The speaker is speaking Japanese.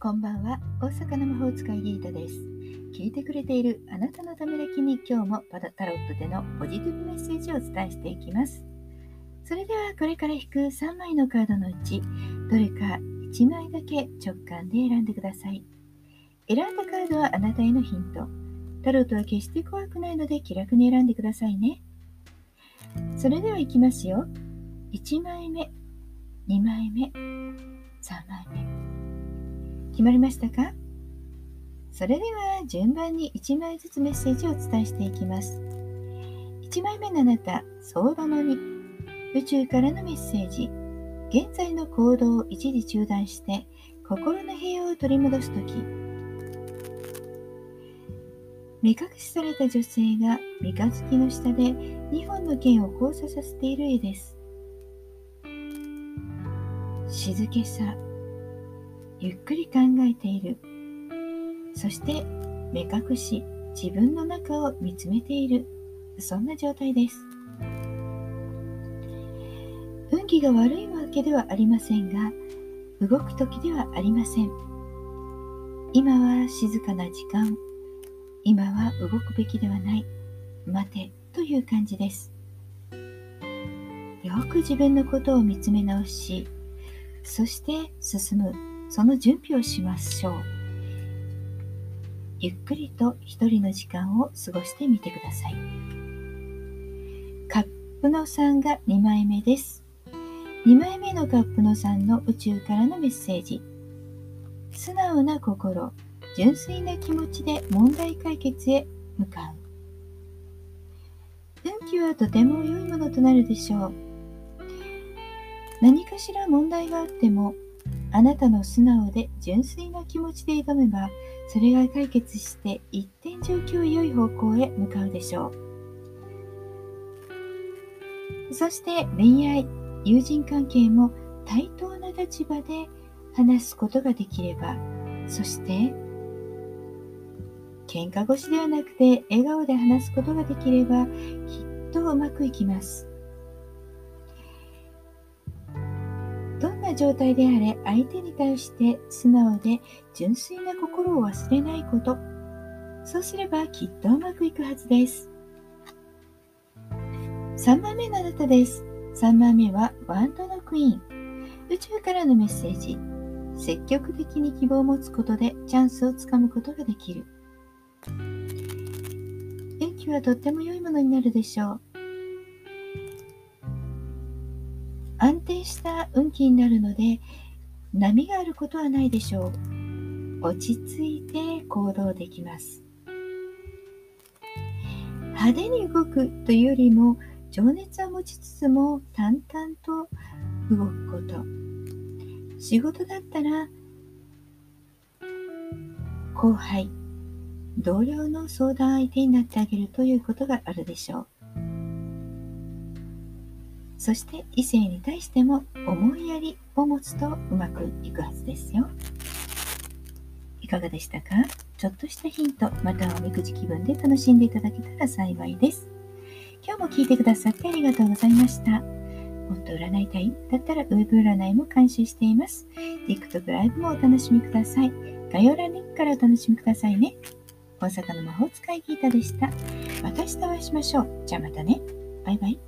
こんばんは。大阪の魔法使いギータです。聞いてくれているあなたのためだけに今日もパタタロットでのポジティブメッセージをお伝えしていきます。それではこれから引く3枚のカードのうちどれか1枚だけ直感で選んでください。選んだカードはあなたへのヒント。タロットは決して怖くないので気楽に選んでくださいね。それではいきますよ。1枚目2枚目3枚目。決まりましたか？それでは順番に1枚ずつメッセージをお伝えしていきます。1枚目のあなた相場の2宇宙からのメッセージ。現在の行動を一時中断して心の平和を取り戻す時。目隠しされた女性が三日月の下で2本の剣を交差させている絵です。静けさ。ゆっくり考えている。そして目隠し自分の中を見つめている。そんな状態です。運気が悪いわけではありませんが動く時ではありません。今は静かな時間。今は動くべきではない。待てという感じです。よく自分のことを見つめ直しそして進む。その準備をしましょう。ゆっくりと一人の時間を過ごしてみてください。カップの3が2枚目です。2枚目のカップの3の宇宙からのメッセージ。素直な心純粋な気持ちで問題解決へ向かう。運気はとても良いものとなるでしょう。何かしら問題があってもあなたの素直で純粋な気持ちで挑めばそれが解決して一点状況良い方向へ向かうでしょう。そして恋愛友人関係も対等な立場で話すことができればそして喧嘩腰ではなくて笑顔で話すことができればきっとうまくいきます。状態であれ相手に対して素直で純粋な心を忘れないこと。そうすればきっとうまくいくはずです。3番目のあなたです。3番目はワンドのクイーン。宇宙からのメッセージ。積極的に希望を持つことでチャンスをつかむことができる。運気はとっても良いものになるでしょう。安定した運気になるので波があることはないでしょう。落ち着いて行動できます。派手に動くというよりも情熱は持ちつつも淡々と動くこと。仕事だったら後輩同僚の相談相手になってあげるということがあるでしょう。そして異性に対しても思いやりを持つとうまくいくはずですよ。いかがでしたか？ちょっとしたヒント、またはおみくじ気分で楽しんでいただけたら幸いです。今日も聞いてくださってありがとうございました。もっと占いたい？だったらウェブ占いも監修しています。TikTok ライブもお楽しみください。概要欄リンクからお楽しみくださいね。大阪の魔法使いギータでした。また明日お会いしましょう。じゃあまたね。バイバイ。